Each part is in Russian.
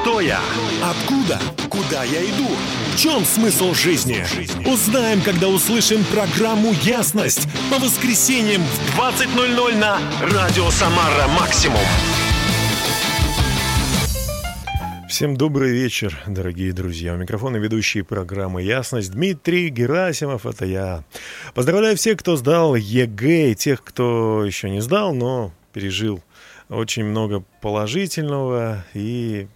Кто я? Откуда? Куда я иду? В чем смысл жизни? Узнаем, когда услышим программу «Ясность» по воскресеньям в 20.00 на Радио Самара Максимум. Всем добрый вечер, дорогие друзья. У микрофона ведущий программы «Ясность» Дмитрий Герасимов, это я. Поздравляю всех, кто сдал ЕГЭ, и тех, кто еще не сдал, но пережил очень много положительного и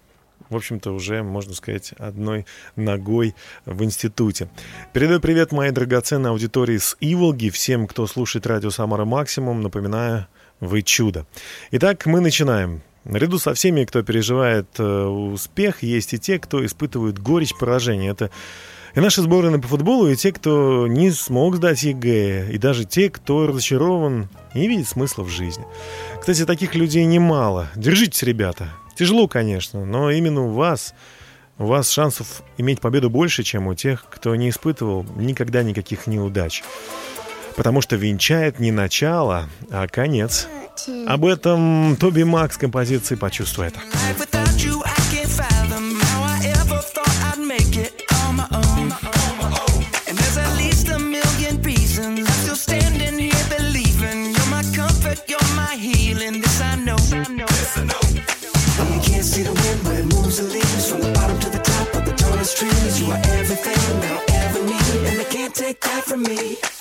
в общем-то, уже, можно сказать, одной ногой в институте. Передаю привет моей драгоценной аудитории с Иволги, всем, кто слушает радио «Самара Максимум». Напоминаю, вы чудо. Итак, мы начинаем. Наряду со всеми, кто переживает э, успех, есть и те, кто испытывает горечь поражения. Это и наши сборные по футболу, и те, кто не смог сдать ЕГЭ, и даже те, кто разочарован и не видит смысла в жизни. Кстати, таких людей немало. Держитесь, ребята. Тяжело, конечно, но именно у вас, у вас шансов иметь победу больше, чем у тех, кто не испытывал никогда никаких неудач. Потому что венчает не начало, а конец. Об этом Тоби Макс композиции «Почувствуй это». That from me.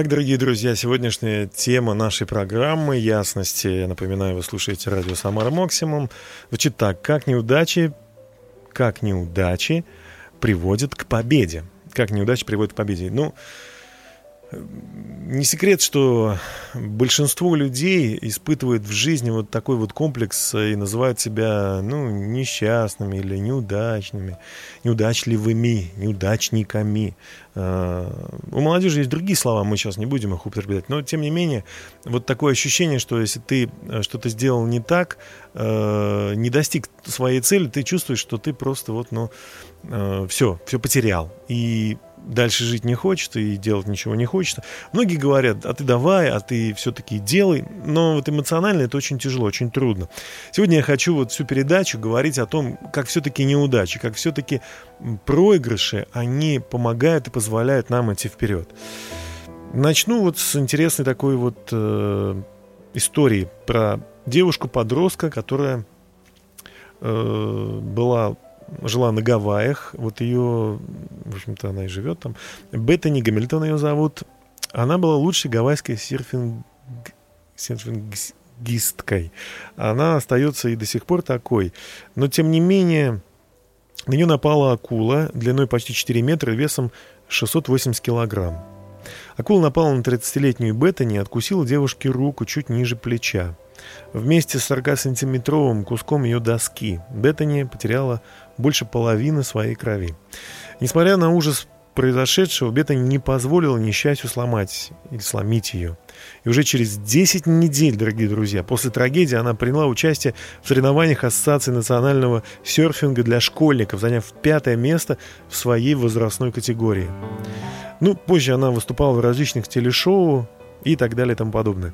Итак, дорогие друзья, сегодняшняя тема нашей программы «Ясности». Я напоминаю, вы слушаете радио «Самара Максимум». Звучит так. Как неудачи, как неудачи приводят к победе? Как неудачи приводят к победе? Ну, Не секрет, что большинство людей испытывает в жизни вот такой вот комплекс и называют себя ну, несчастными или неудачными, неудачливыми, неудачниками. Э, у молодежи есть другие слова, мы сейчас не будем их употреблять, но тем не менее, вот такое ощущение, что если ты э, что-то сделал не так, э, не достиг своей цели, ты чувствуешь, что ты просто вот, ну, все, все потерял. И дальше жить не хочет и делать ничего не хочется. Многие говорят, а ты давай, а ты все-таки делай. Но вот эмоционально это очень тяжело, очень трудно. Сегодня я хочу вот всю передачу говорить о том, как все-таки неудачи, как все-таки проигрыши, они помогают и позволяют нам идти вперед. Начну вот с интересной такой вот э, истории про девушку-подростка, которая э, была жила на Гавайях. Вот ее, в общем-то, она и живет там. Беттани Гамильтон ее зовут. Она была лучшей гавайской серфинг... серфингисткой. Она остается и до сих пор такой. Но, тем не менее, на нее напала акула длиной почти 4 метра и весом 680 килограмм. Акула напала на 30-летнюю Беттани и откусила девушке руку чуть ниже плеча. Вместе с 40-сантиметровым куском ее доски Беттани потеряла больше половины своей крови. Несмотря на ужас произошедшего, Беттани не позволила несчастью сломать или сломить ее. И уже через 10 недель, дорогие друзья, после трагедии она приняла участие в соревнованиях Ассоциации национального серфинга для школьников, заняв пятое место в своей возрастной категории. Ну, позже она выступала в различных телешоу и так далее и тому подобное.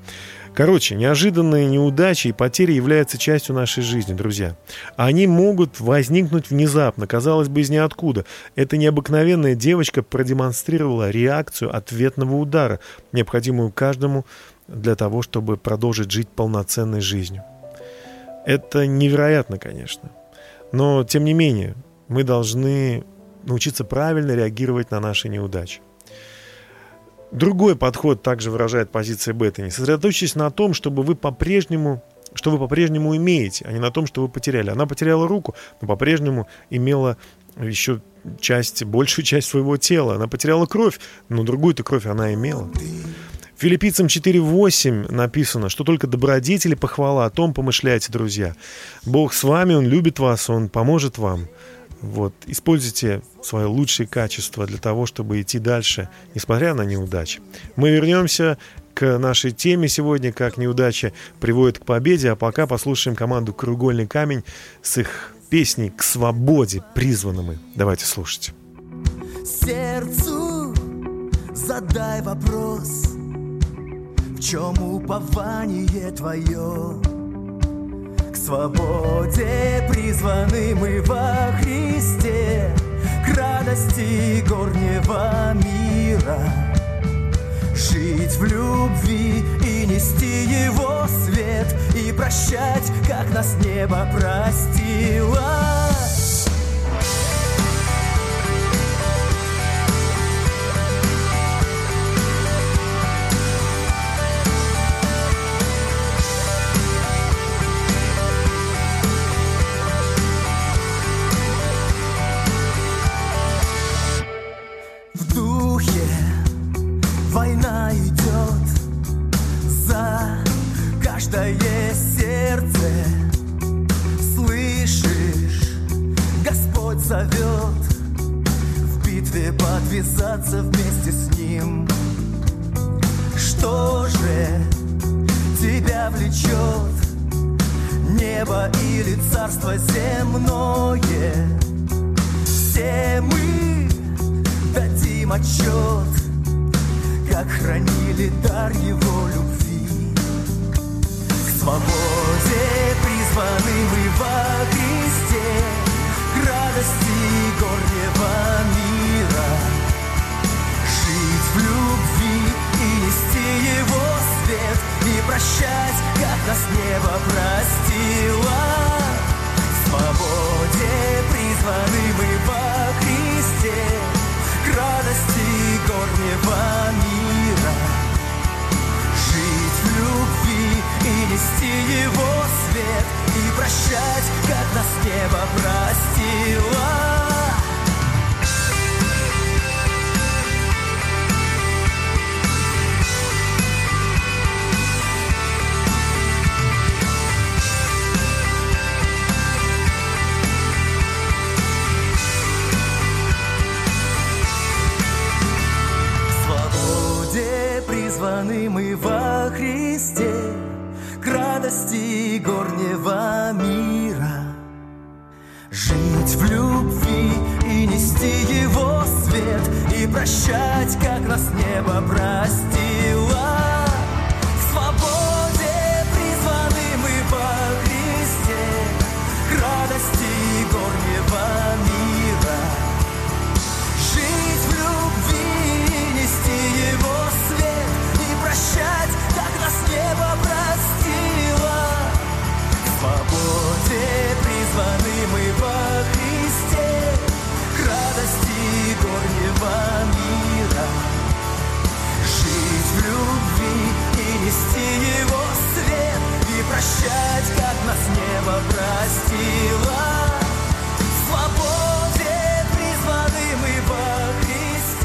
Короче, неожиданные неудачи и потери являются частью нашей жизни, друзья. Они могут возникнуть внезапно, казалось бы, из ниоткуда. Эта необыкновенная девочка продемонстрировала реакцию ответного удара, необходимую каждому для того, чтобы продолжить жить полноценной жизнью. Это невероятно, конечно. Но, тем не менее, мы должны научиться правильно реагировать на наши неудачи. Другой подход также выражает позиция Беттани. Сосредоточьтесь на том, чтобы вы по-прежнему что вы по-прежнему имеете, а не на том, что вы потеряли. Она потеряла руку, но по-прежнему имела еще часть, большую часть своего тела. Она потеряла кровь, но другую-то кровь она имела. Филиппийцам 4.8 написано, что только добродетели похвала, о том помышляйте, друзья. Бог с вами, Он любит вас, Он поможет вам. Вот. Используйте свое лучшее качество для того, чтобы идти дальше, несмотря на неудачи. Мы вернемся к нашей теме сегодня, как неудача приводит к победе, а пока послушаем команду «Кругольный камень» с их песней «К свободе призваны мы». Давайте слушать. Сердцу задай вопрос, в чем упование твое? Свободе. Призваны мы во Христе К радости горнего мира. Жить в любви и нести его свет И прощать, как нас небо простило нести его свет и прощать, как нас небо простило. Прощать, как нас небо простило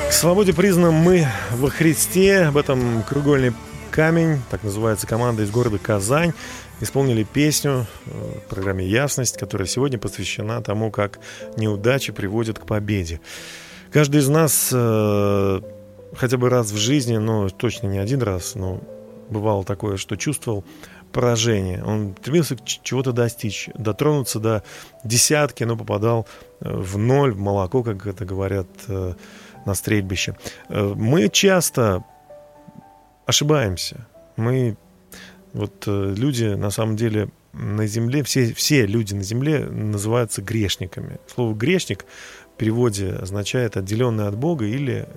К свободе признан мы во Христе. Об этом кругольный камень, так называется команда из города Казань, исполнили песню э, в программе «Ясность», которая сегодня посвящена тому, как неудачи приводят к победе. Каждый из нас э, хотя бы раз в жизни, но точно не один раз, но бывало такое, что чувствовал поражение. Он стремился чего-то достичь, дотронуться до десятки, но попадал э, в ноль, в молоко, как это говорят э, на стрельбище. Э, Мы часто ошибаемся. Мы, вот люди на самом деле на земле, все, все люди на земле называются грешниками. Слово грешник в переводе означает отделенный от Бога или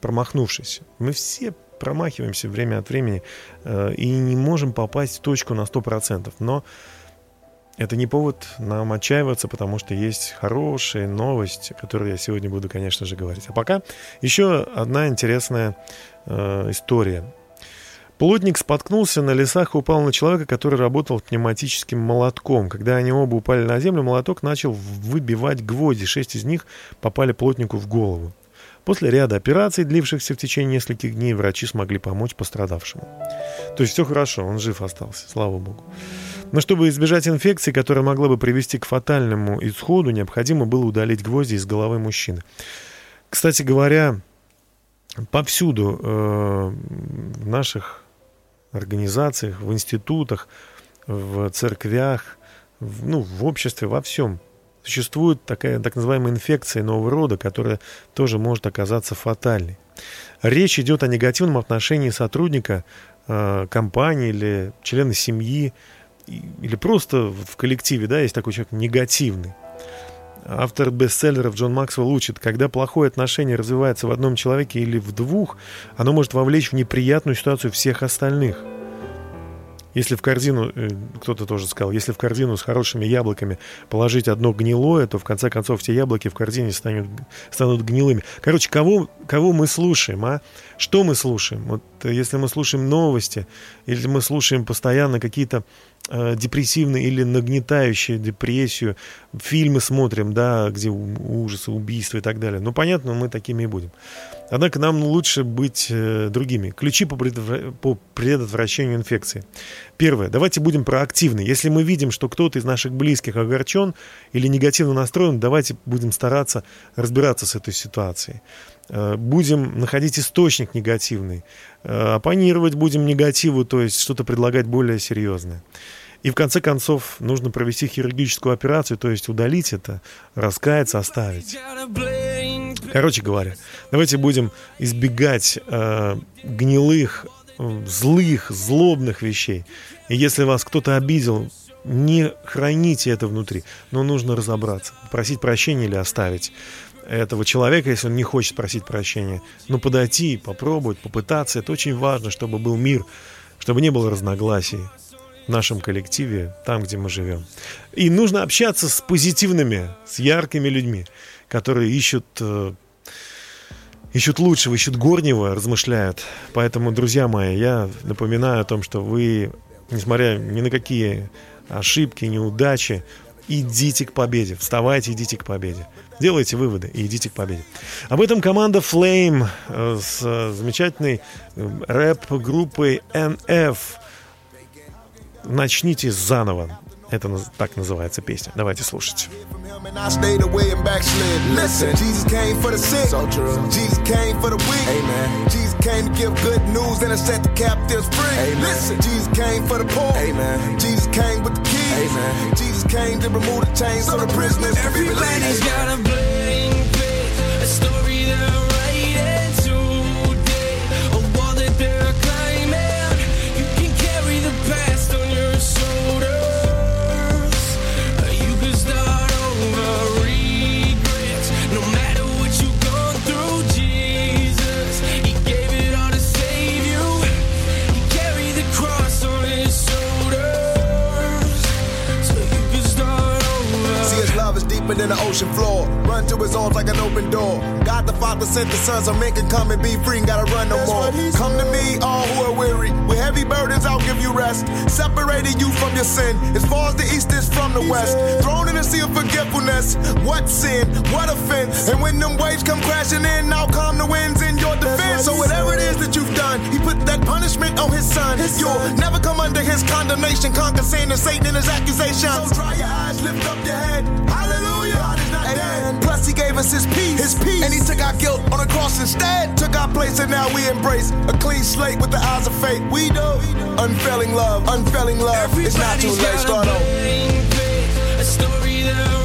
промахнувшийся. Мы все промахиваемся время от времени э, и не можем попасть в точку на 100%. Но это не повод нам отчаиваться, потому что есть хорошая новость, о которой я сегодня буду, конечно же, говорить. А пока еще одна интересная э, история. Плотник споткнулся на лесах и упал на человека, который работал пневматическим молотком. Когда они оба упали на землю, молоток начал выбивать гвозди. Шесть из них попали плотнику в голову. После ряда операций, длившихся в течение нескольких дней, врачи смогли помочь пострадавшему. То есть все хорошо, он жив остался, слава богу. Но чтобы избежать инфекции, которая могла бы привести к фатальному исходу, необходимо было удалить гвозди из головы мужчины. Кстати говоря, повсюду э, в наших организациях, в институтах, в церквях, в, ну, в обществе, во всем существует такая так называемая инфекция нового рода, которая тоже может оказаться фатальной. Речь идет о негативном отношении сотрудника э, компании или члена семьи или просто в коллективе, да, есть такой человек негативный. Автор бестселлеров Джон Максвелл учит, когда плохое отношение развивается в одном человеке или в двух, оно может вовлечь в неприятную ситуацию всех остальных. Если в корзину, э, кто-то тоже сказал, если в корзину с хорошими яблоками положить одно гнилое, то в конце концов все яблоки в корзине станут, станут гнилыми. Короче, кого, кого мы слушаем, а? Что мы слушаем? Вот э, если мы слушаем новости, или мы слушаем постоянно какие-то депрессивные или нагнетающие депрессию, фильмы смотрим, да, где ужасы, убийства и так далее. Ну, понятно, мы такими и будем. Однако нам лучше быть э, другими. Ключи по, предотвра- по предотвращению инфекции. Первое. Давайте будем проактивны. Если мы видим, что кто-то из наших близких огорчен или негативно настроен, давайте будем стараться разбираться с этой ситуацией. Э, Будем находить источник негативный. Э, Оппонировать будем негативу, то есть что-то предлагать более серьезное. И в конце концов нужно провести хирургическую операцию, то есть удалить это, раскаяться, оставить. Короче говоря, давайте будем избегать э, гнилых, э, злых, злобных вещей. И если вас кто-то обидел, не храните это внутри, но нужно разобраться, просить прощения или оставить этого человека, если он не хочет просить прощения. Но подойти, попробовать, попытаться, это очень важно, чтобы был мир, чтобы не было разногласий в нашем коллективе, там, где мы живем. И нужно общаться с позитивными, с яркими людьми, которые ищут э, ищут лучшего, ищут горнего, размышляют. Поэтому, друзья мои, я напоминаю о том, что вы, несмотря ни на какие ошибки, неудачи, идите к победе. Вставайте, идите к победе. Делайте выводы и идите к победе. Об этом команда Flame э, с э, замечательной э, рэп-группой NF. Начните заново. Это наз- так называется песня. Давайте слушать. from him and deeper than the ocean floor. Run to his arms like an open door. God the Father sent the Son so men can come and be free and gotta run no more. Come to me, all who are weary. With heavy burdens, I'll give you rest. Separating you from your sin. As far as the east is from the west. Thrown in the sea of forgetfulness. What sin? What offense? And when them waves come crashing in, I'll calm the winds in your defense. So whatever it is that you've done, he put that punishment on his son. You'll never come under his condemnation. Conquer sin and Satan and his accusations. So dry your eyes, lift up your head. Hallelujah. God is not dead. Plus, he gave us his peace. His peace. And he took our guilt on the cross instead. Took our place, and now we embrace a clean slate with the eyes of faith. We know unfailing love, unfailing love. It's not too late. Start over. A story they're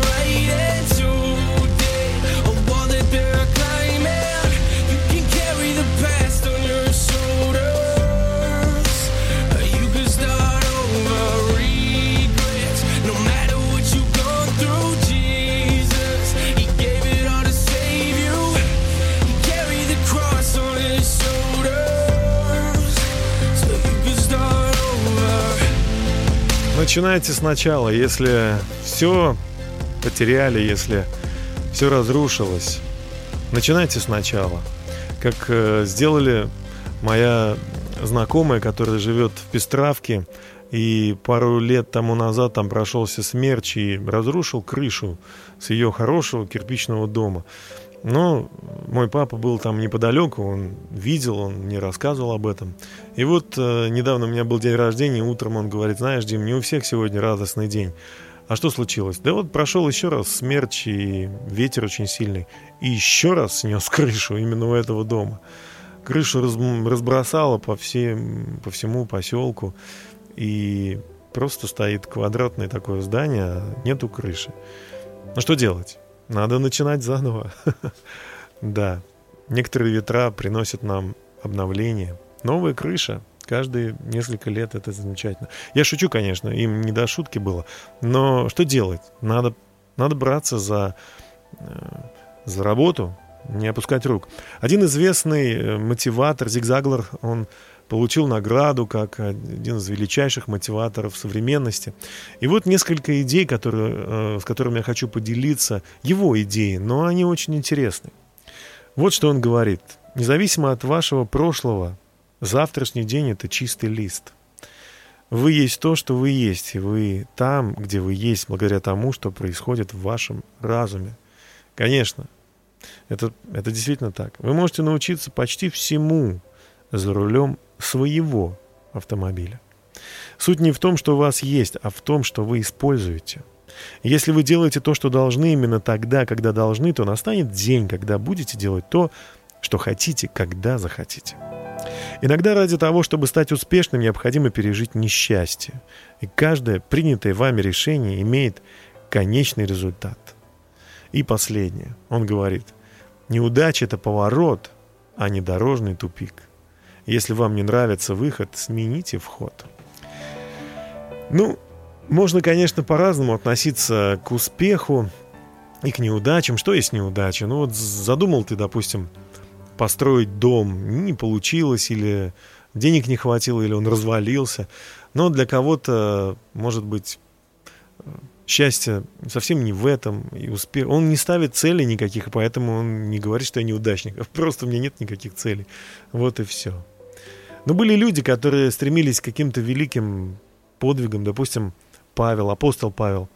Начинайте сначала. Если все потеряли, если все разрушилось, начинайте сначала. Как э, сделали моя знакомая, которая живет в Пестравке, и пару лет тому назад там прошелся смерч и разрушил крышу с ее хорошего кирпичного дома. Но мой папа был там неподалеку, он видел, он мне рассказывал об этом. И вот э, недавно у меня был день рождения, утром он говорит, знаешь, Дим, не у всех сегодня радостный день. А что случилось? Да вот прошел еще раз смерч и ветер очень сильный. И еще раз снес крышу именно у этого дома. Крышу раз- разбросало по, всем, по всему поселку. И просто стоит квадратное такое здание, а нету крыши. Ну что делать? Надо начинать заново. Да. Некоторые ветра приносят нам обновление. Новая крыша. Каждые несколько лет это замечательно. Я шучу, конечно, им не до шутки было. Но что делать? Надо, надо браться за, э, за работу, не опускать рук. Один известный э, мотиватор, Зиг Заглер, он получил награду как один из величайших мотиваторов современности. И вот несколько идей, которые, э, с которыми я хочу поделиться, его идеи, но они очень интересны. Вот что он говорит. Независимо от вашего прошлого, завтрашний день — это чистый лист. Вы есть то, что вы есть, и вы там, где вы есть, благодаря тому, что происходит в вашем разуме. Конечно, это, это действительно так. Вы можете научиться почти всему за рулем своего автомобиля. Суть не в том, что у вас есть, а в том, что вы используете. Если вы делаете то, что должны именно тогда, когда должны, то настанет день, когда будете делать то, что хотите, когда захотите. Иногда ради того, чтобы стать успешным, необходимо пережить несчастье. И каждое принятое вами решение имеет конечный результат. И последнее. Он говорит, неудача – это поворот, а не дорожный тупик. Если вам не нравится выход, смените вход. Ну, можно, конечно, по-разному относиться к успеху и к неудачам. Что есть неудача? Ну вот задумал ты, допустим, построить дом, не получилось, или денег не хватило, или он развалился. Но для кого-то, может быть, счастье совсем не в этом, и успех. Он не ставит целей никаких, поэтому он не говорит, что я неудачник. Просто у меня нет никаких целей. Вот и все. Но были люди, которые стремились к каким-то великим подвигам, допустим, Павел, апостол Павел.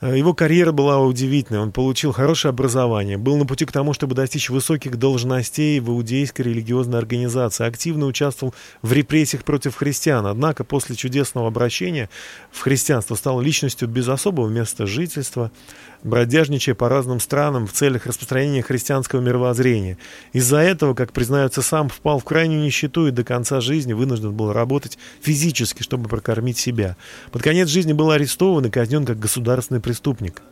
Э, Его карьера была удивительной. Он получил хорошее образование, был на пути к тому, чтобы достичь высоких должностей в иудейской религиозной организации, активно участвовал в репрессиях против христиан. Однако после чудесного обращения в христианство стал личностью без особого места жительства, бродяжничая по разным странам в целях распространения христианского мировоззрения. Из-за этого, как признается сам, впал в крайнюю нищету и до конца жизни вынужден был работать физически, чтобы прокормить себя. Под конец жизни был арестован и казнен как государственный преступник.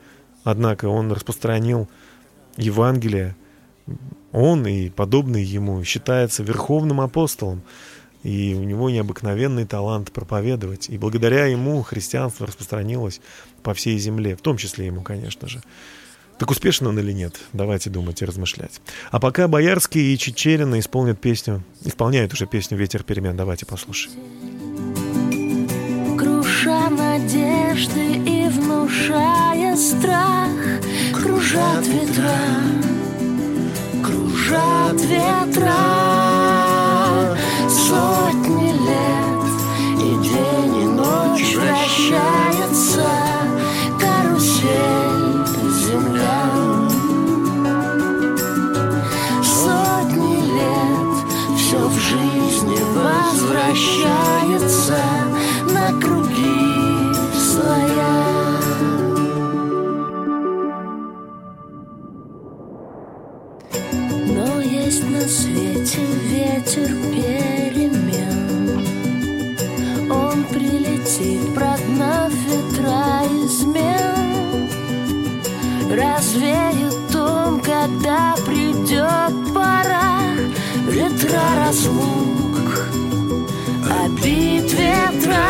Однако он распространил Евангелие. Он и подобный ему считается верховным апостолом. И у него необыкновенный талант проповедовать. И благодаря ему христианство распространилось по всей земле, в том числе ему, конечно же. Так успешен он или нет? Давайте думать и размышлять. А пока Боярский и Чечерина исполнят песню, исполняют уже песню «Ветер перемен». Давайте послушаем. Круша надежды и внушая страх Кружат ветра, кружат ветра Сотни лет и день и ночь вращается Карусель земля Сотни лет все в жизни возвращается на круги своя. Но есть на свете ветер перемен. Ветра измен. Развеет он, когда придет пора. Ветра разлук, обид ветра.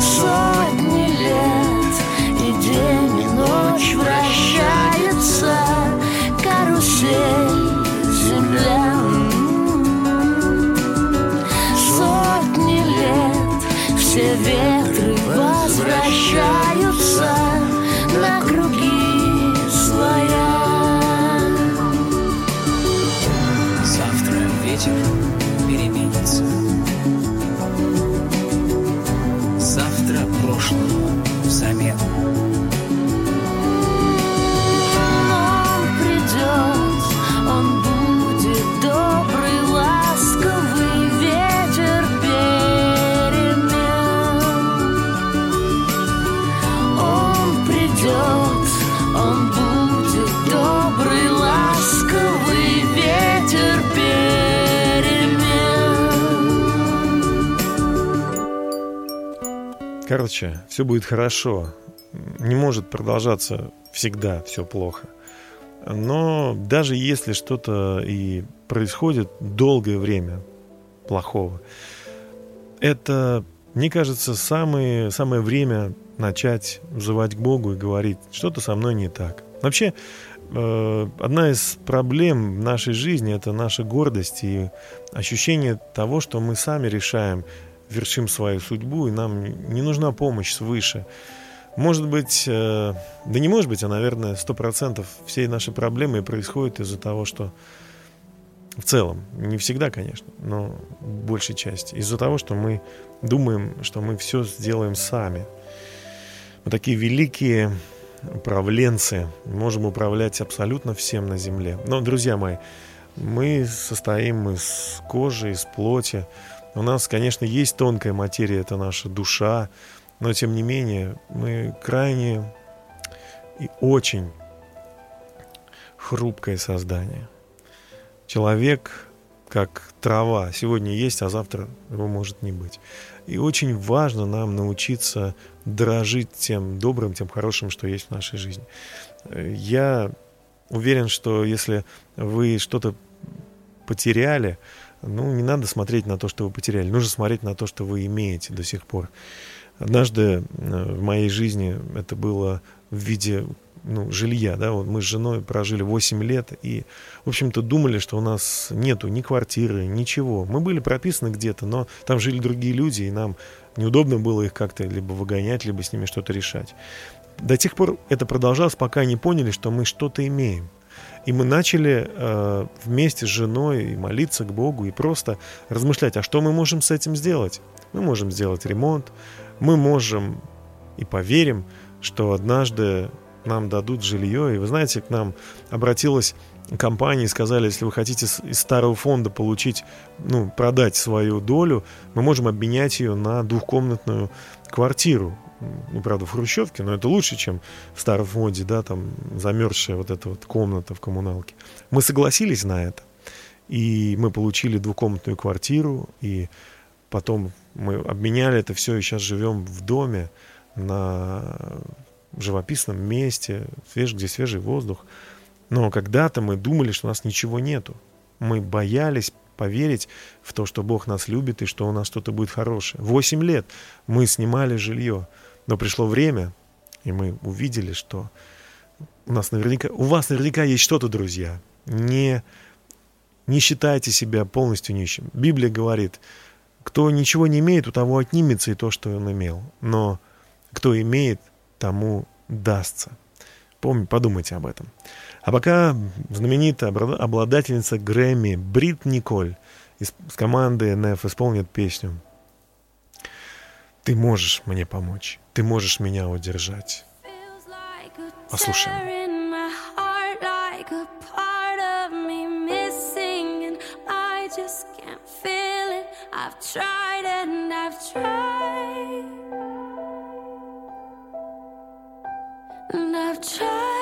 Сотни лет и день и ночь вращается Карусель земля. Сотни лет все ветры Короче, все будет хорошо. Не может продолжаться всегда все плохо. Но даже если что-то и происходит долгое время плохого, это, мне кажется, самое, самое время начать взывать к Богу и говорить, что-то со мной не так. Вообще, э, одна из проблем нашей жизни – это наша гордость и ощущение того, что мы сами решаем, вершим свою судьбу, и нам не нужна помощь свыше. Может быть, э, да не может быть, а, наверное, сто процентов всей наши проблемы происходят из-за того, что в целом, не всегда, конечно, но большей части, из-за того, что мы думаем, что мы все сделаем сами. Мы такие великие управленцы, можем управлять абсолютно всем на Земле. Но, друзья мои, мы состоим из кожи, из плоти. У нас, конечно, есть тонкая материя, это наша душа, но, тем не менее, мы крайне и очень хрупкое создание. Человек как трава. Сегодня есть, а завтра его может не быть. И очень важно нам научиться дорожить тем добрым, тем хорошим, что есть в нашей жизни. Я уверен, что если вы что-то потеряли, ну, не надо смотреть на то, что вы потеряли. Нужно смотреть на то, что вы имеете до сих пор. Однажды в моей жизни это было в виде ну, жилья, да, вот мы с женой прожили 8 лет и, в общем-то, думали, что у нас нету ни квартиры, ничего. Мы были прописаны где-то, но там жили другие люди, и нам неудобно было их как-то либо выгонять, либо с ними что-то решать. До тех пор это продолжалось, пока не поняли, что мы что-то имеем. И мы начали э, вместе с женой молиться к Богу и просто размышлять, а что мы можем с этим сделать? Мы можем сделать ремонт, мы можем и поверим, что однажды нам дадут жилье. И вы знаете, к нам обратилась компания и сказали, если вы хотите из старого фонда получить, ну, продать свою долю, мы можем обменять ее на двухкомнатную квартиру. Ну, правда, в Хрущевке, но это лучше, чем в старом фонде, да, там замерзшая вот эта вот комната в коммуналке. Мы согласились на это. И мы получили двухкомнатную квартиру, и потом мы обменяли это все, и сейчас живем в доме на живописном месте, свеж, где свежий воздух. Но когда-то мы думали, что у нас ничего нету. Мы боялись поверить в то, что Бог нас любит и что у нас что-то будет хорошее. Восемь лет мы снимали жилье, но пришло время, и мы увидели, что у нас наверняка, у вас наверняка есть что-то, друзья. Не, не считайте себя полностью нищим. Библия говорит, кто ничего не имеет, у того отнимется и то, что он имел. Но кто имеет, тому дастся. Помни, подумайте об этом. А пока знаменитая обладательница Грэмми Брит Николь из команды НФ исполнит песню «Ты можешь мне помочь, ты можешь меня удержать». Послушаем. I've tried and I've tried, and I've tried.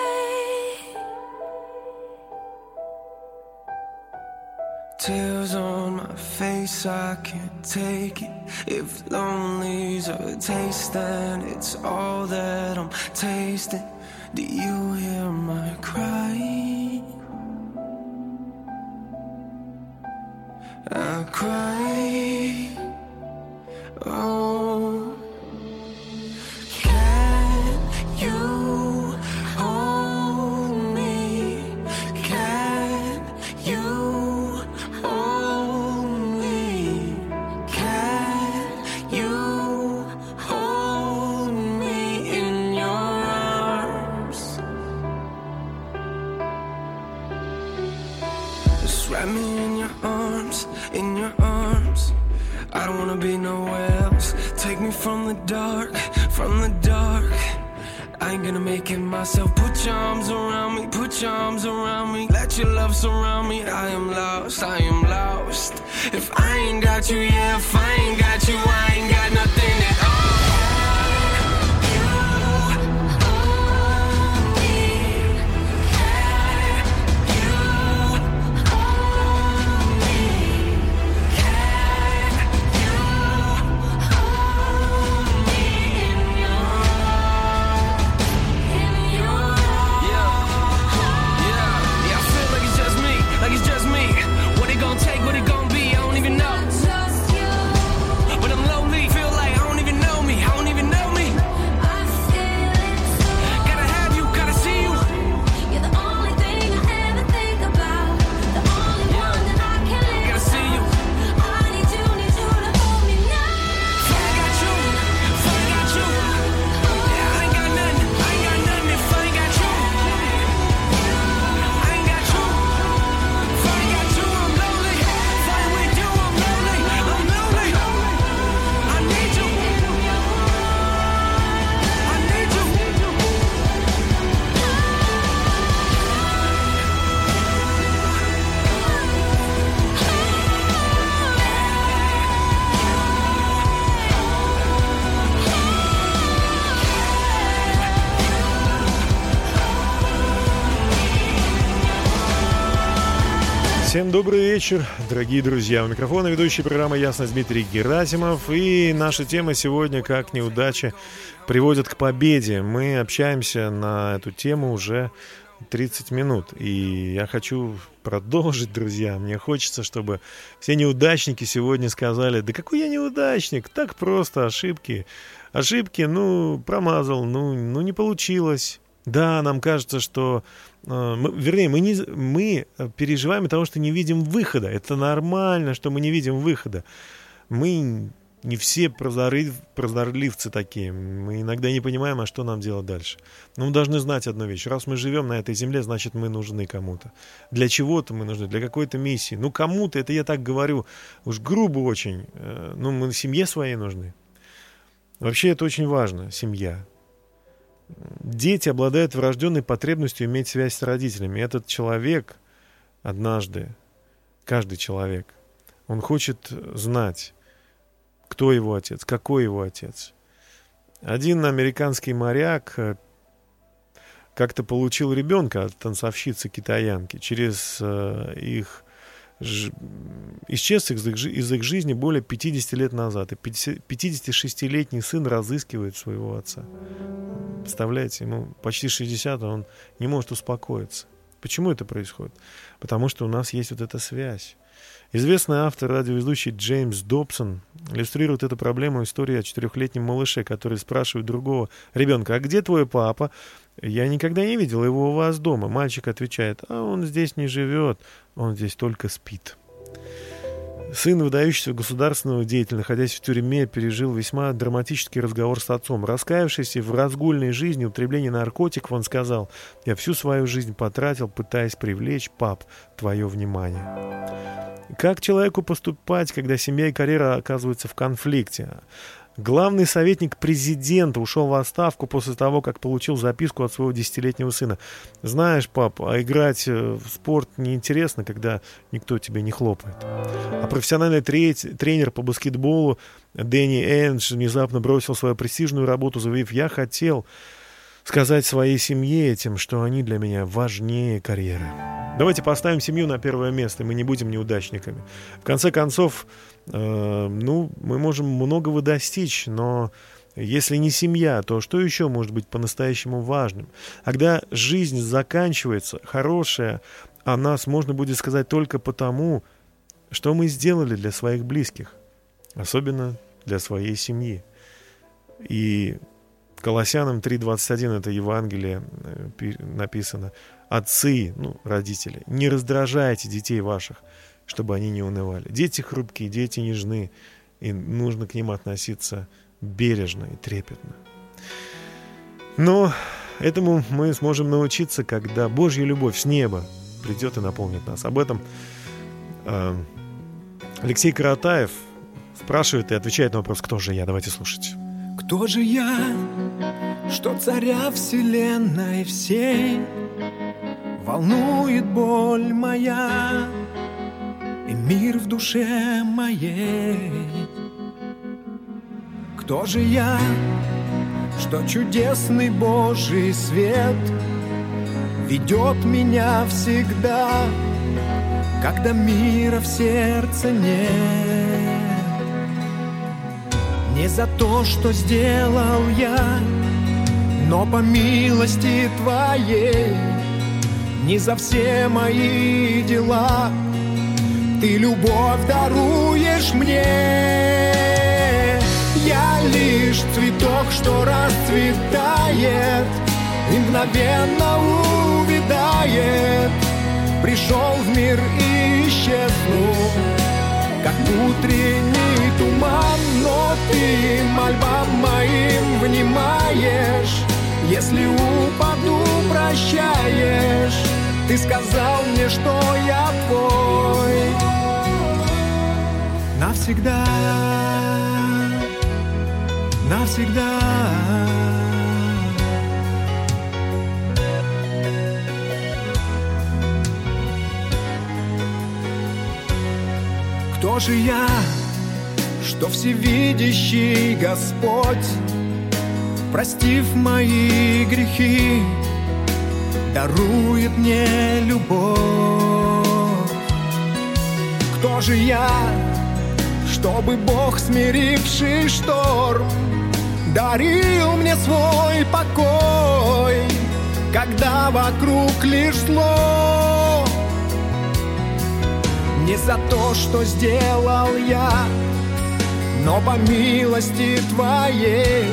Tears on my face, I can't take it. If lonely's a taste, then it's all that I'm tasting. Do you hear my cry? I cry. Oh, myself. Put your arms around me, put your arms around me. Let your love surround me. I am lost, I am lost. If I ain't got you, yeah, if I ain't got you, I Добрый вечер, дорогие друзья. У микрофона ведущий программы «Ясность» Дмитрий Герасимов. И наша тема сегодня «Как неудача приводит к победе». Мы общаемся на эту тему уже 30 минут. И я хочу продолжить, друзья. Мне хочется, чтобы все неудачники сегодня сказали, да какой я неудачник, так просто, ошибки. Ошибки, ну, промазал, ну, ну не получилось. Да, нам кажется, что... э, мы- вернее, мы, не, мы переживаем от того, что не видим выхода. Это нормально, что мы не видим выхода. Мы не все прозоры- прозорливцы такие. Мы иногда не понимаем, а что нам делать дальше. Но мы должны знать одну вещь. Раз мы живем на этой земле, значит, мы нужны кому-то. Для чего-то мы нужны, для какой-то миссии. Ну, кому-то, это я так говорю, уж грубо очень. Э, Ну, мы семье своей нужны. Вообще, это очень важно, семья. Дети обладают врожденной потребностью иметь связь с родителями. Этот человек однажды, каждый человек, он хочет знать, кто его отец, какой его отец. Один американский моряк э, как-то получил ребенка от танцовщицы китаянки. Через э, их исчез из их, жи- из их жизни более 50 лет назад. И 50 56-летний сын разыскивает своего отца. Представляете, ему почти 60, а он не может успокоиться. Почему это происходит? Потому что у нас есть вот эта связь. Известный автор, радиоведущий Джеймс Добсон иллюстрирует эту проблему историей о четырехлетнем малыше, который спрашивает другого ребенка, а где твой папа? Я никогда не видел его у вас дома. Мальчик отвечает, а он здесь не живет, он здесь только спит. Сын выдающегося государственного деятеля, находясь в тюрьме, пережил весьма драматический разговор с отцом. Раскаявшийся в разгульной жизни употреблении наркотиков, он сказал, «Я всю свою жизнь потратил, пытаясь привлечь, пап, твое внимание». Как человеку поступать, когда семья и карьера оказываются в конфликте? Главный советник президента ушел в отставку после того, как получил записку от своего десятилетнего сына. Знаешь, папа, а играть э, в спорт неинтересно, когда никто тебе не хлопает. А профессиональный тре- тренер по баскетболу Дэнни Эндж внезапно бросил свою престижную работу, заявив, я хотел сказать своей семье этим, что они для меня важнее карьеры. Давайте поставим семью на первое место, и мы не будем неудачниками. В конце концов, ну, мы можем многого достичь, но если не семья, то что еще может быть по-настоящему важным? Когда жизнь заканчивается, хорошая, о нас можно будет сказать только потому, что мы сделали для своих близких, особенно для своей семьи. И Колоссянам 3.21 это Евангелие э, пи- написано. Отцы, ну, родители, не раздражайте детей ваших, чтобы они не унывали. Дети хрупкие, дети нежны, и нужно к ним относиться бережно и трепетно. Но этому мы сможем научиться, когда Божья любовь с неба придет и наполнит нас. Об этом э, Алексей Каратаев спрашивает и отвечает на вопрос, кто же я. Давайте слушать. Кто же я, что царя вселенной всей Волнует боль моя и мир в душе моей. Кто же я, что чудесный Божий свет Ведет меня всегда, когда мира в сердце нет? Не за то, что сделал я, но по милости Твоей, не за все мои дела, Ты любовь даруешь мне. Я лишь цветок, что расцветает и мгновенно увядает. Пришел в мир и исчезнул, как утренний туман, но ты мольбам моим внимаешь. Если упаду, прощаешь. Ты сказал мне, что я твой навсегда, навсегда. Кто же я, что всевидящий Господь, простив мои грехи, дарует мне любовь? Кто же я, чтобы Бог, смиривший шторм, дарил мне свой покой, когда вокруг лишь зло? Не за то, что сделал я, но по милости Твоей,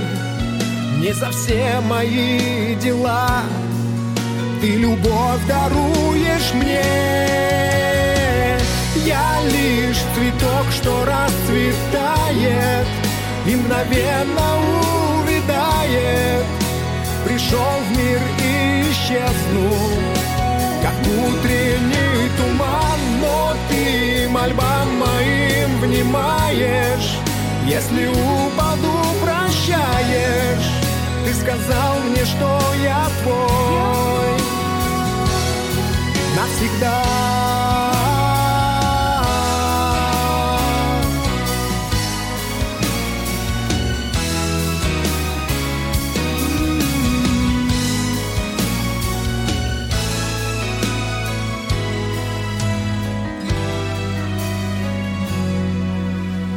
не за все мои дела, Ты любовь даруешь мне. Я лишь цветок, что расцветает и мгновенно увядает. Пришел в мир и исчезнул, как утренний туман, но ты мольбам моим внимаешь. Если упаду, прощаешь. Ты сказал мне, что я твой навсегда.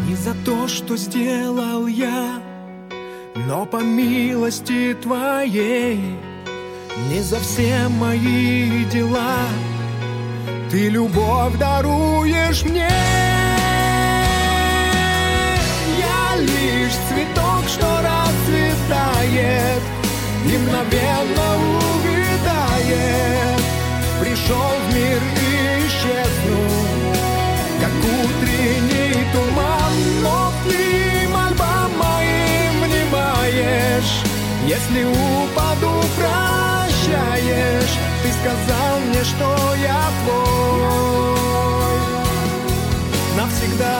Не за то, что сделал я, но по милости Твоей, не за все мои дела, Ты любовь даруешь мне. Я лишь цветок, что расцветает и мгновенно увядает. Пришел в мир и исчезнул, как утренний туман, Если упаду, прощаешь, ты сказал мне, что я твой навсегда.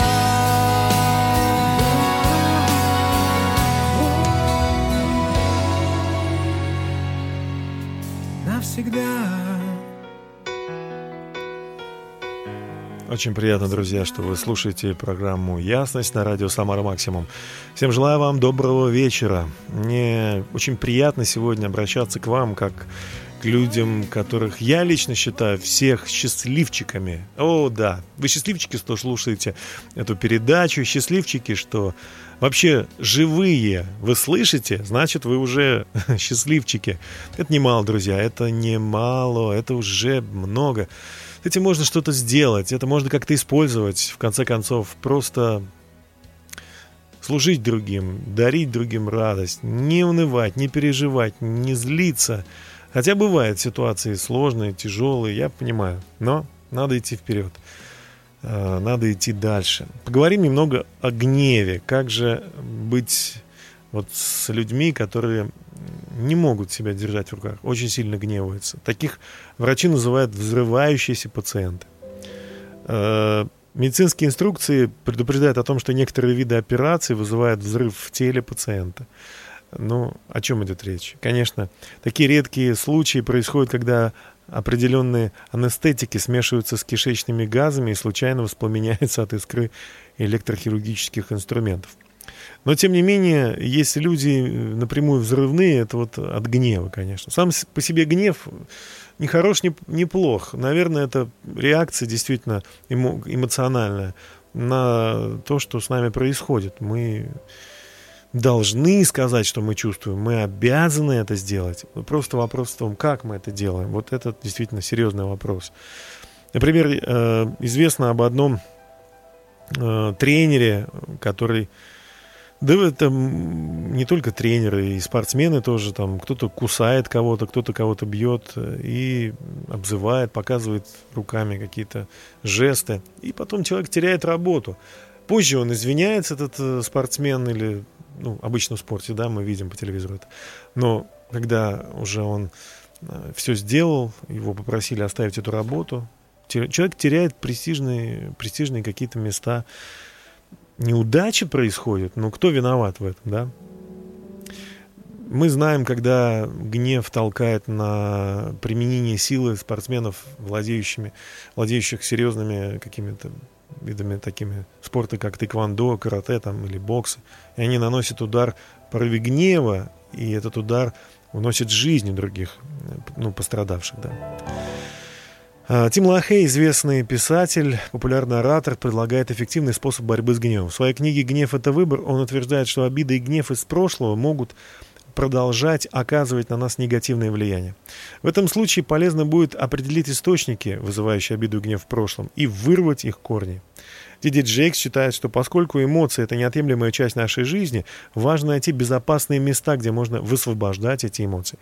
Навсегда. Очень приятно, друзья, что вы слушаете программу «Ясность» на радио «Самара Максимум». Всем желаю вам доброго вечера. Мне очень приятно сегодня обращаться к вам, как к людям, которых я лично считаю всех счастливчиками. О, да, вы счастливчики, что слушаете эту передачу, счастливчики, что вообще живые вы слышите, значит, вы уже счастливчики. Это немало, друзья, это немало, это уже много. Этим можно что-то сделать, это можно как-то использовать, в конце концов, просто служить другим, дарить другим радость, не унывать, не переживать, не злиться. Хотя бывают ситуации сложные, тяжелые, я понимаю, но надо идти вперед, Э, надо идти дальше. Поговорим немного о гневе, как же быть вот с людьми, которые не могут себя держать в руках, очень сильно гневаются. Таких врачи называют взрывающиеся пациенты. Э, Медицинские инструкции предупреждают о том, что некоторые виды операций вызывают взрыв в теле пациента. Ну, о чем идет речь? Конечно, такие редкие случаи происходят, когда определенные анестетики смешиваются с кишечными газами и случайно воспламеняются от искры электрохирургических инструментов. Но, тем не менее, если люди напрямую взрывные, это вот от гнева, конечно. Сам по себе гнев не хорош, не, не плох. Наверное, это реакция действительно эмо- эмоциональная на то, что с нами происходит. Мы должны сказать, что мы чувствуем, мы обязаны это сделать. Просто вопрос в том, как мы это делаем. Вот это действительно серьезный вопрос. Например, э, известно об одном э, тренере, который да это м, не только тренеры, и спортсмены тоже, там кто-то кусает кого-то, кто-то кого-то бьет э, и обзывает, показывает руками какие-то жесты, и потом человек теряет работу. Позже он извиняется, этот э, спортсмен, или, ну, обычно в спорте, да, мы видим по телевизору это. Но когда уже он все сделал, его попросили оставить эту работу, человек теряет престижные, престижные какие-то места, неудачи происходят, но кто виноват в этом, да? Мы знаем, когда гнев толкает на применение силы спортсменов, владеющими, владеющих серьезными какими-то видами такими спорта, как тэквондо, карате там, или бокс, и они наносят удар порыве гнева, и этот удар уносит жизни других, ну, пострадавших, да. А, Тим Лахей, известный писатель, популярный оратор, предлагает эффективный способ борьбы с гневом. В своей книге «Гнев – это выбор» он утверждает, что обида и гнев из прошлого могут продолжать оказывать на нас негативное влияние. В этом случае полезно будет определить источники, вызывающие обиду и гнев в прошлом, и вырвать их корни. Джейкс считает, что поскольку эмоции – это неотъемлемая часть нашей жизни, важно найти безопасные места, где можно высвобождать эти эмоции.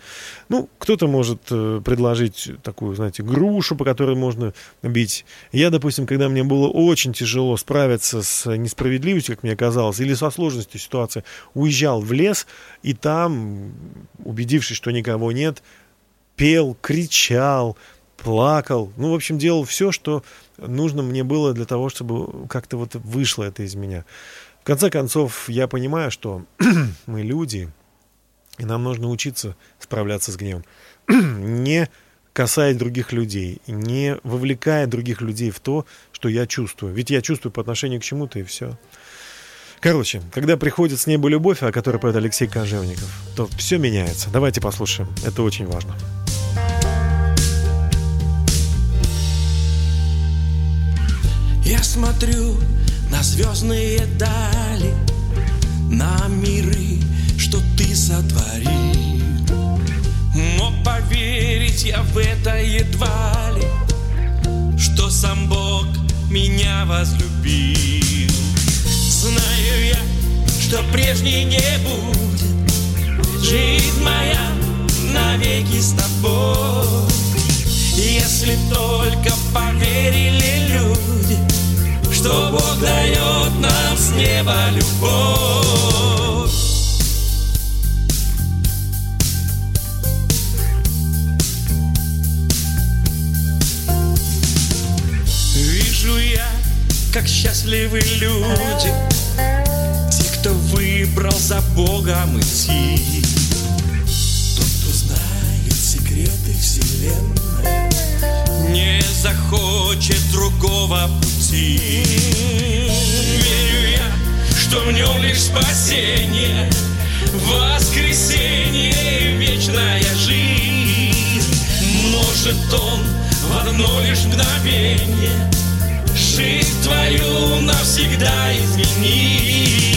Ну, кто-то может э, предложить такую, знаете, грушу, по которой можно бить. Я, допустим, когда мне было очень тяжело справиться с несправедливостью, как мне казалось, или со сложностью ситуации, уезжал в лес, и там, убедившись, что никого нет, пел, кричал, плакал. Ну, в общем, делал все, что нужно мне было для того, чтобы как-то вот вышло это из меня. В конце концов, я понимаю, что мы люди, И нам нужно учиться справляться с гневом. не касаясь других людей, не вовлекая других людей в то, что я чувствую. Ведь я чувствую по отношению к чему-то, и все. Короче, когда приходит с неба любовь, о которой поет Алексей Кожевников, то все меняется. Давайте послушаем. Это очень важно. Я смотрю на звездные дали, на миры, что ты сотворил. Но поверить я в это едва ли, что сам Бог меня возлюбил. Знаю я, что прежней не будет, жизнь моя навеки с тобой. Если только поверили люди, что Бог дает нам с неба любовь. Вижу я, как счастливы люди, те, кто выбрал за Богом идти. Тот, кто знает секреты вселенной, не захочет другого пути. Верю я, что в нем лишь спасение, воскресенье и вечная жизнь. Может он в одно лишь мгновение жизнь твою навсегда изменить.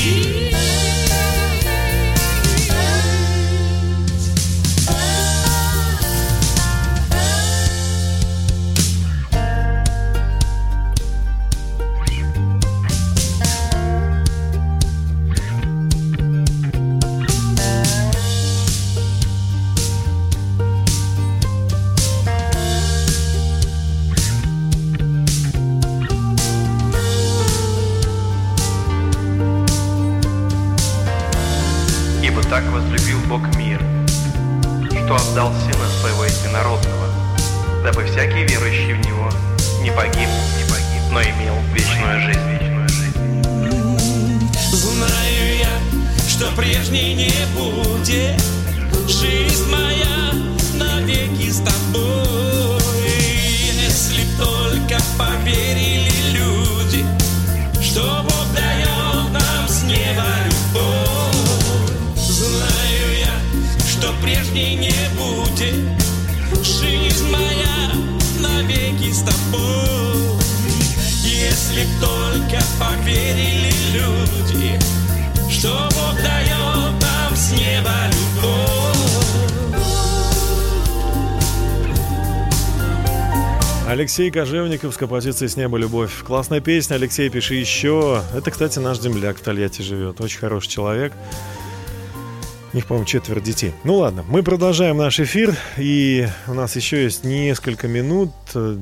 Прежней не будет Жизнь моя навеки с тобой Если только поверили люди Что Бог дает нам с неба любовь Алексей Кожевников с композицией «С неба любовь». Классная песня, Алексей, пиши еще. Это, кстати, наш земляк в Тольятти живет. Очень хороший человек. У них, по-моему, четверо детей. Ну ладно, мы продолжаем наш эфир. И у нас еще есть несколько минут, э,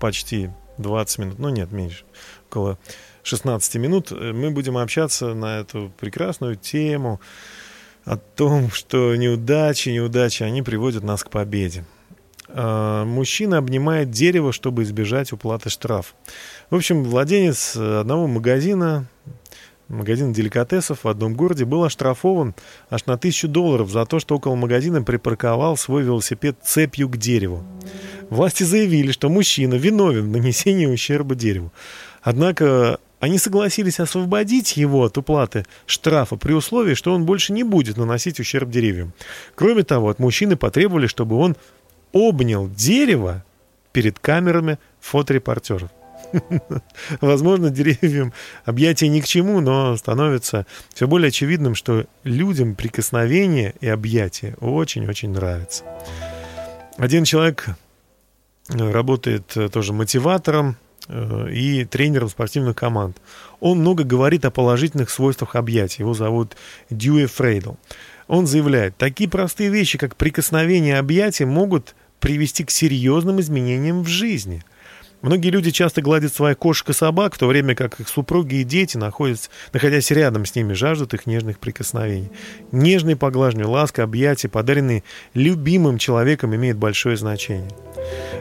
почти 20 минут, ну нет, меньше, около 16 минут. Э, Мы будем общаться на эту прекрасную тему о том, что неудачи, неудачи, они приводят нас к победе. А, Мужчина обнимает дерево, чтобы избежать уплаты штраф. В общем, владелец одного магазина, магазин деликатесов в одном городе, был оштрафован аж на тысячу долларов за то, что около магазина припарковал свой велосипед цепью к дереву. Власти заявили, что мужчина виновен в нанесении ущерба дереву. Однако они согласились освободить его от уплаты штрафа при условии, что он больше не будет наносить ущерб деревьям. Кроме того, от мужчины потребовали, чтобы он обнял дерево перед камерами фоторепортеров. Возможно, деревьям объятия ни к чему, но становится все более очевидным, что людям прикосновение и объятия очень-очень нравятся. Один человек э, работает э, тоже мотиватором э, и тренером спортивных команд. Он много говорит о положительных свойствах объятий. Его зовут Дьюи Фрейдл. Он заявляет, такие простые вещи, как прикосновение и объятия, могут привести к серьезным изменениям в жизни. Многие люди часто гладят своих кошек и собак, в то время как их супруги и дети, находятся, находясь рядом с ними, жаждут их нежных прикосновений. Нежные поглаживания, ласка, объятия, подаренные любимым человеком, имеют большое значение.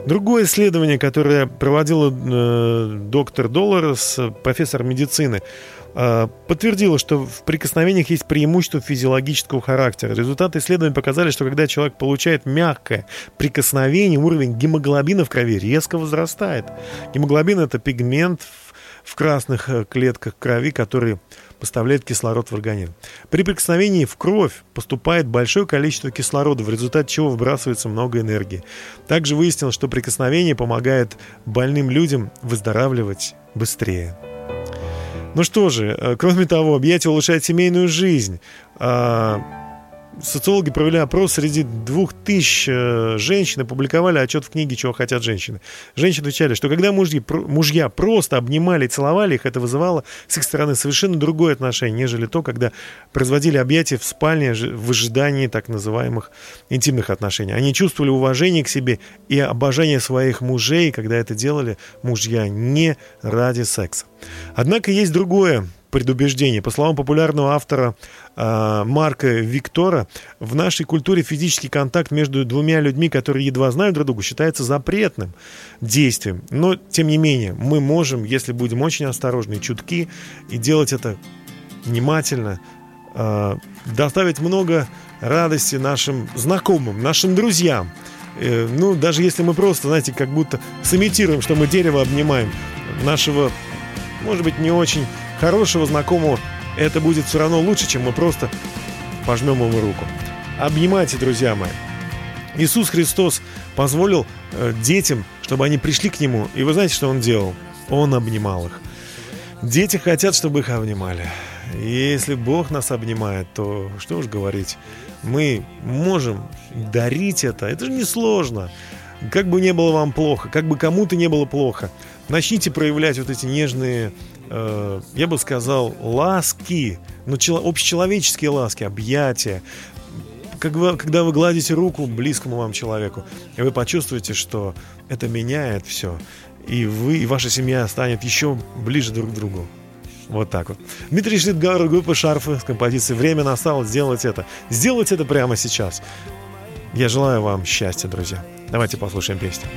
Другое исследование, которое проводила э, доктор Долларес, профессор медицины, подтвердила, что в прикосновениях есть преимущество физиологического характера. Результаты исследований показали, что когда человек получает мягкое прикосновение, уровень гемоглобина в крови резко возрастает. Гемоглобин – это пигмент в, в красных э, клетках крови, который поставляет кислород в организм. При прикосновении в кровь поступает большое количество кислорода, в результате чего выбрасывается много энергии. Также выяснилось, что прикосновение помогает больным людям выздоравливать быстрее. Ну что же, э, кроме того, объятие улучшает семейную жизнь. Социологи провели опрос среди двух тысяч э, женщин и публиковали отчет в книге «Чего хотят женщины». Женщины отвечали, что когда мужья, мужья просто обнимали и целовали их, это вызывало с их стороны совершенно другое отношение, нежели то, когда производили объятия в спальне в ожидании так называемых интимных отношений. Они чувствовали уважение к себе и обожание своих мужей, когда это делали мужья не ради секса. Однако есть другое предубеждение. По словам популярного автора Марка Виктора, в нашей культуре физический контакт между двумя людьми, которые едва знают друг друга, считается запретным действием. Но, тем не менее, мы можем, если будем очень осторожны и чутки, и делать это внимательно, э, доставить много радости нашим знакомым, нашим друзьям. Э, ну, даже если мы просто, знаете, как будто сымитируем, что мы дерево обнимаем, нашего, может быть, не очень хорошего знакомого, это будет все равно лучше, чем мы просто пожмем ему руку. Обнимайте, друзья мои. Иисус Христос позволил э, детям, чтобы они пришли к Нему. И вы знаете, что Он делал? Он обнимал их. Дети хотят, чтобы их обнимали. Если Бог нас обнимает, то что уж говорить, мы можем дарить это. Это же несложно. Как бы не было вам плохо, как бы кому-то не было плохо, начните проявлять вот эти нежные, э, я бы сказал, ласки, ну, чело- общечеловеческие ласки, объятия. Как вы- когда вы гладите руку близкому вам человеку, и вы почувствуете, что это меняет все, и вы, и ваша семья станет еще ближе друг к другу. Вот так вот. Дмитрий Шлитгауэр, группа «Шарфы» с композицией «Время настало сделать это». Сделать это прямо сейчас. Я желаю вам счастья, друзья. Давайте послушаем песню.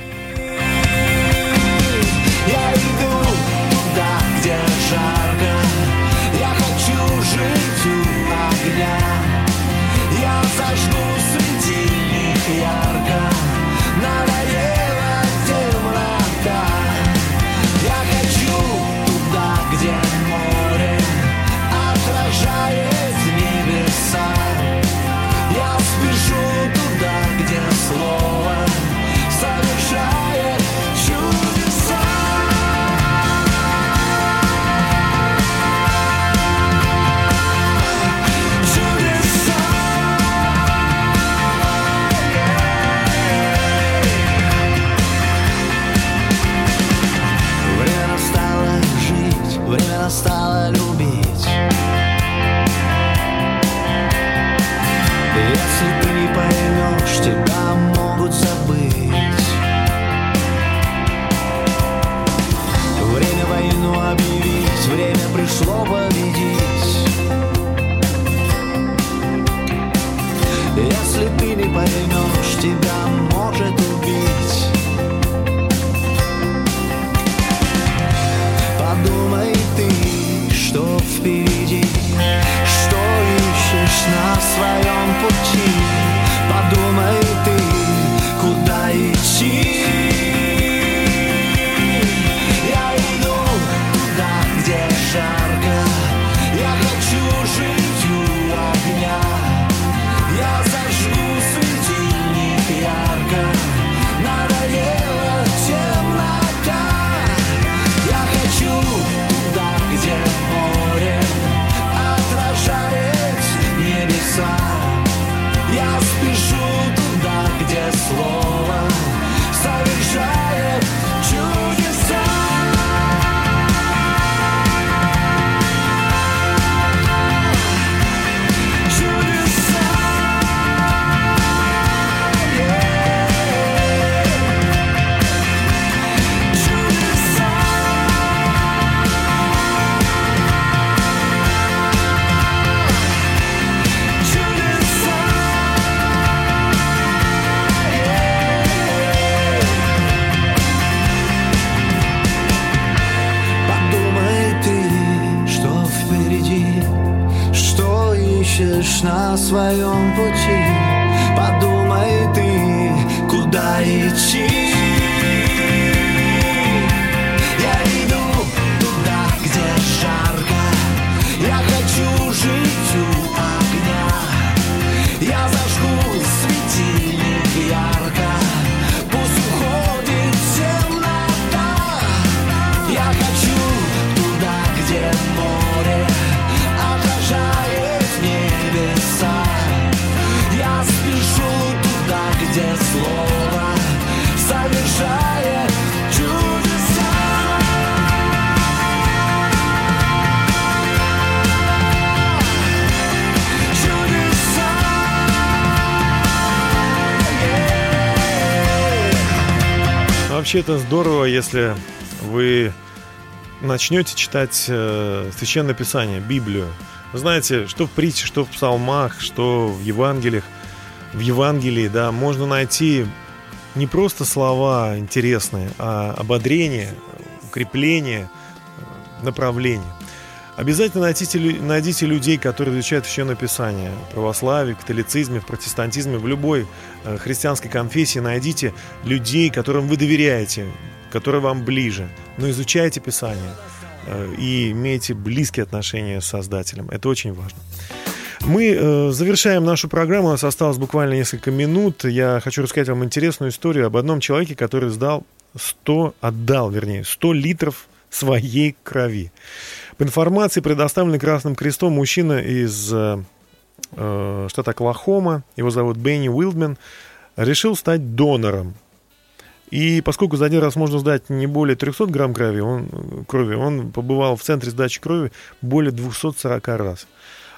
Лишь на своем пути Вообще это здорово, если вы начнете читать э, Священное Писание, Библию. Вы знаете, что в притче, что в псалмах, что в Евангелиях, в Евангелии, да, можно найти не просто слова интересные, а ободрение, укрепление, э, направление. Обязательно найдите, найдите людей, которые изучают Священное Писание. В православии, в католицизме, в протестантизме, в любой э, христианской конфессии найдите людей, которым вы доверяете, которые вам ближе. Но изучайте Писание э, и имейте близкие отношения с Создателем. Это очень важно. Мы э, завершаем нашу программу. У нас осталось буквально несколько минут. Я хочу рассказать вам интересную историю об одном человеке, который сдал 100, отдал, вернее, 100 литров своей крови. По информации, предоставленной Красным Крестом, мужчина из э, э, штата Оклахома, его зовут Бенни Уилдмен, решил стать донором. И поскольку за один раз можно сдать не более 300 грамм крови, он, крови, он побывал в центре сдачи крови более 240 раз.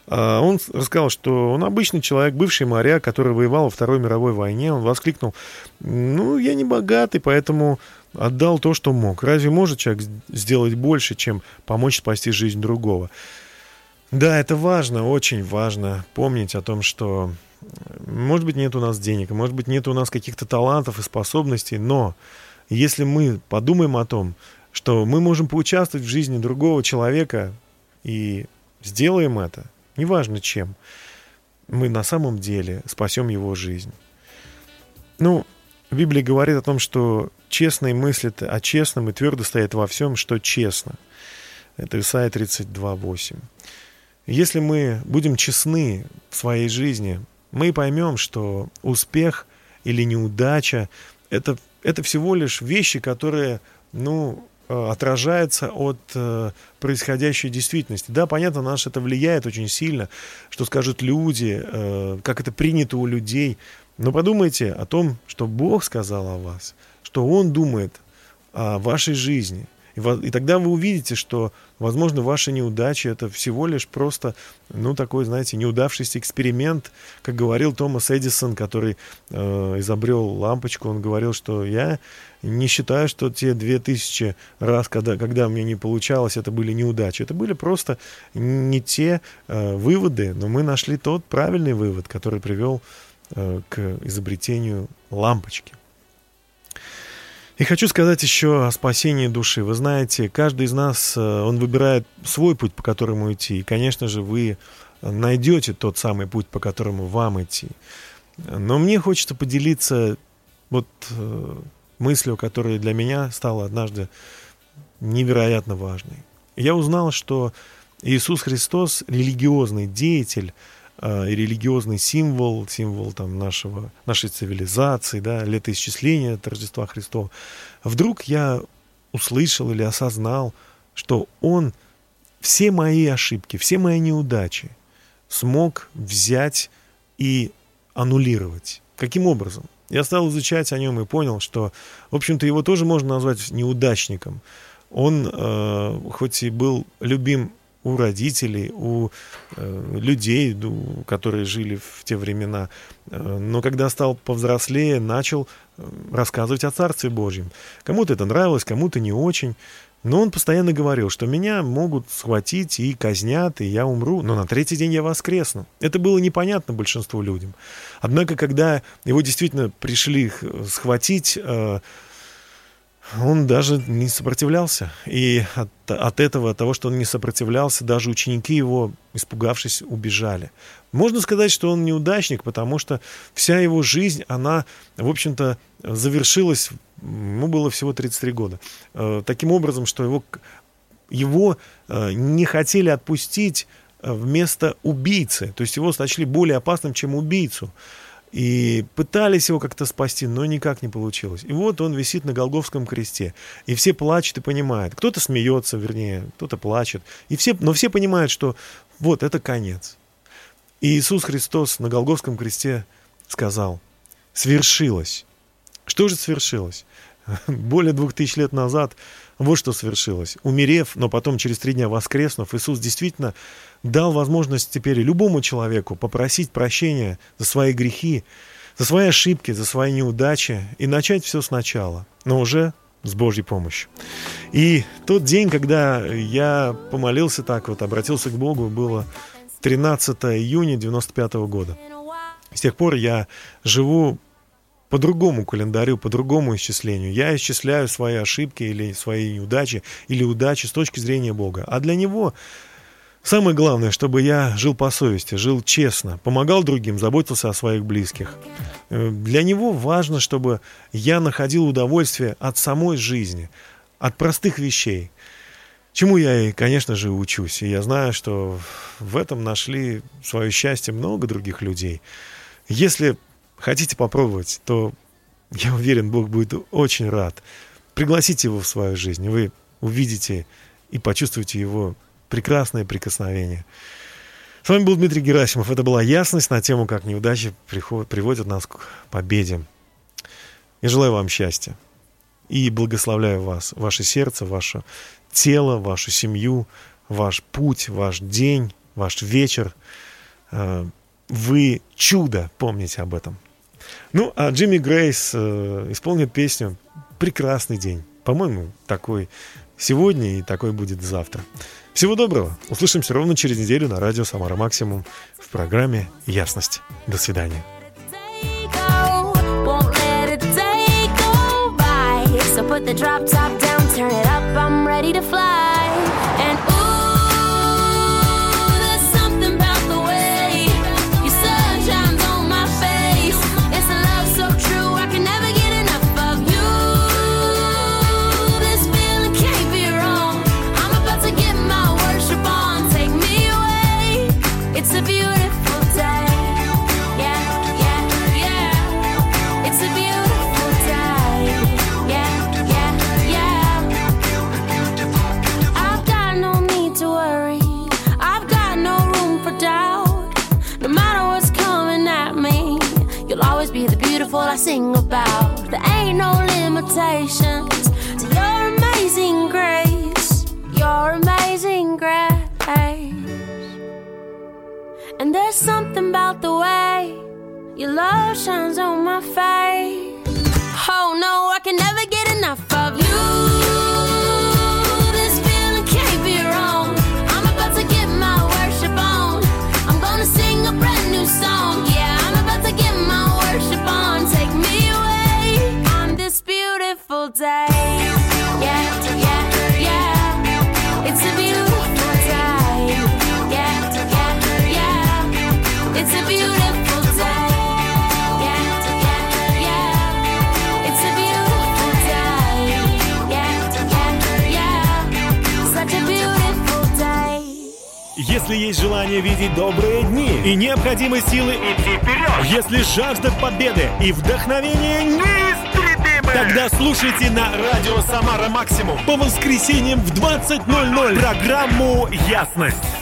А, Он рассказал, что он обычный человек, бывший моряк, который воевал во Второй мировой войне. Он воскликнул, ну, я не богатый, поэтому отдал то, что мог. Разве может человек сделать больше, чем помочь спасти жизнь другого? Да, это важно, очень важно помнить о том, что, может быть, нет у нас денег, может быть, нет у нас каких-то талантов и способностей, но если мы подумаем о том, что мы можем поучаствовать в жизни другого человека и сделаем это, неважно чем, мы на самом деле спасем его жизнь. Ну, Библия говорит о том, что честный мыслит о честном и твердо стоит во всем, что честно. Это Исайя 32.8. Если мы будем честны в своей жизни, мы поймем, что успех или неудача это, это всего лишь вещи, которые ну, э, отражаются от э, происходящей действительности. Да, понятно, на нас это влияет очень сильно, что скажут люди, э, как это принято у людей. Но подумайте о том, что Бог сказал о вас, что Он думает о вашей жизни. И, тогда вы увидите, что, возможно, ваши неудачи это всего лишь просто, ну, такой, знаете, неудавшийся эксперимент, как говорил Томас Эдисон, который э, изобрел лампочку, он говорил, что я не считаю, что те две тысячи раз, когда, когда мне не получалось, это были неудачи. Это были просто не те э, выводы, но мы нашли тот правильный вывод, который привел э, к изобретению лампочки. И хочу сказать еще о спасении души. Вы знаете, каждый из нас, э, он выбирает свой путь, по которому идти. И, конечно же, вы найдете тот самый путь, по которому вам идти. Но мне хочется поделиться вот э, мыслью, которая для меня стала однажды невероятно важной. Я узнал, что Иисус Христос религиозный деятель и религиозный символ, символ там нашего, нашей цивилизации, да, летоисчисления от Рождества Христова. Вдруг я услышал или осознал, что Он все мои ошибки, все мои неудачи смог взять и аннулировать. Каким образом? Я стал изучать о нем и понял, что, в общем-то, его тоже можно назвать неудачником. Он, э, хоть и был любим у родителей, у э, людей, ду- которые жили в те времена, э, но когда стал повзрослее, начал э, рассказывать о Царстве Божьем. Кому-то это нравилось, кому-то не очень. Но он постоянно говорил, что меня могут схватить и казнят, и я умру, но на третий день я воскресну. Это было непонятно большинству людям. Однако, когда его действительно пришли х- схватить, э, он даже не сопротивлялся. И от, от этого, от того, что он не сопротивлялся, даже ученики его, испугавшись, убежали. Можно сказать, что он неудачник, потому что вся его жизнь, она, в общем-то, завершилась, ему было всего 33 года. Э, таким образом, что его, его э, не хотели отпустить э, вместо убийцы. То есть его сочли более опасным, чем убийцу. И пытались его как-то спасти, но никак не получилось. И вот он висит на Голговском кресте. И все плачут и понимают. Кто-то смеется, вернее, кто-то плачет. И все, но все понимают, что вот это конец. И Иисус Христос на Голговском кресте сказал, свершилось. Что же свершилось? Более двух тысяч лет назад вот что свершилось. Умерев, но потом через три дня воскреснув, Иисус действительно дал возможность теперь любому человеку попросить прощения за свои грехи, за свои ошибки, за свои неудачи и начать все сначала, но уже с Божьей помощью. И тот день, когда я помолился так вот, обратился к Богу, было 13 июня 95 года. С тех пор я живу по другому календарю, по другому исчислению. Я исчисляю свои ошибки или свои неудачи, или удачи с точки зрения Бога. А для Него самое главное, чтобы я жил по совести, жил честно, помогал другим, заботился о своих близких. Э, для Него важно, чтобы я находил удовольствие от самой жизни, от простых вещей. Чему я и, конечно же, учусь. И я знаю, что в этом нашли свое счастье много других людей. Если хотите попробовать, то я уверен, Бог будет очень рад. Пригласите его в свою жизнь, вы увидите и почувствуете его прекрасное прикосновение. С вами был Дмитрий Герасимов. Это была ясность на тему, как неудачи приводят нас к победе. Я желаю вам счастья и благословляю вас, ваше сердце, ваше тело, вашу семью, ваш путь, ваш день, ваш вечер. Э, вы чудо, помните об этом. Ну, а Джимми Грейс э, исполнит песню «Прекрасный день». По-моему, такой сегодня и такой будет завтра. Всего доброго. Услышимся ровно через неделю на радио «Самара Максимум» в программе «Ясность». До свидания. So put the drop top down, turn it up. I'm ready to fly. Жажда победы и вдохновение неистребимы, тогда слушайте на радио «Самара Максимум» по воскресеньям в 20.00 программу «Ясность».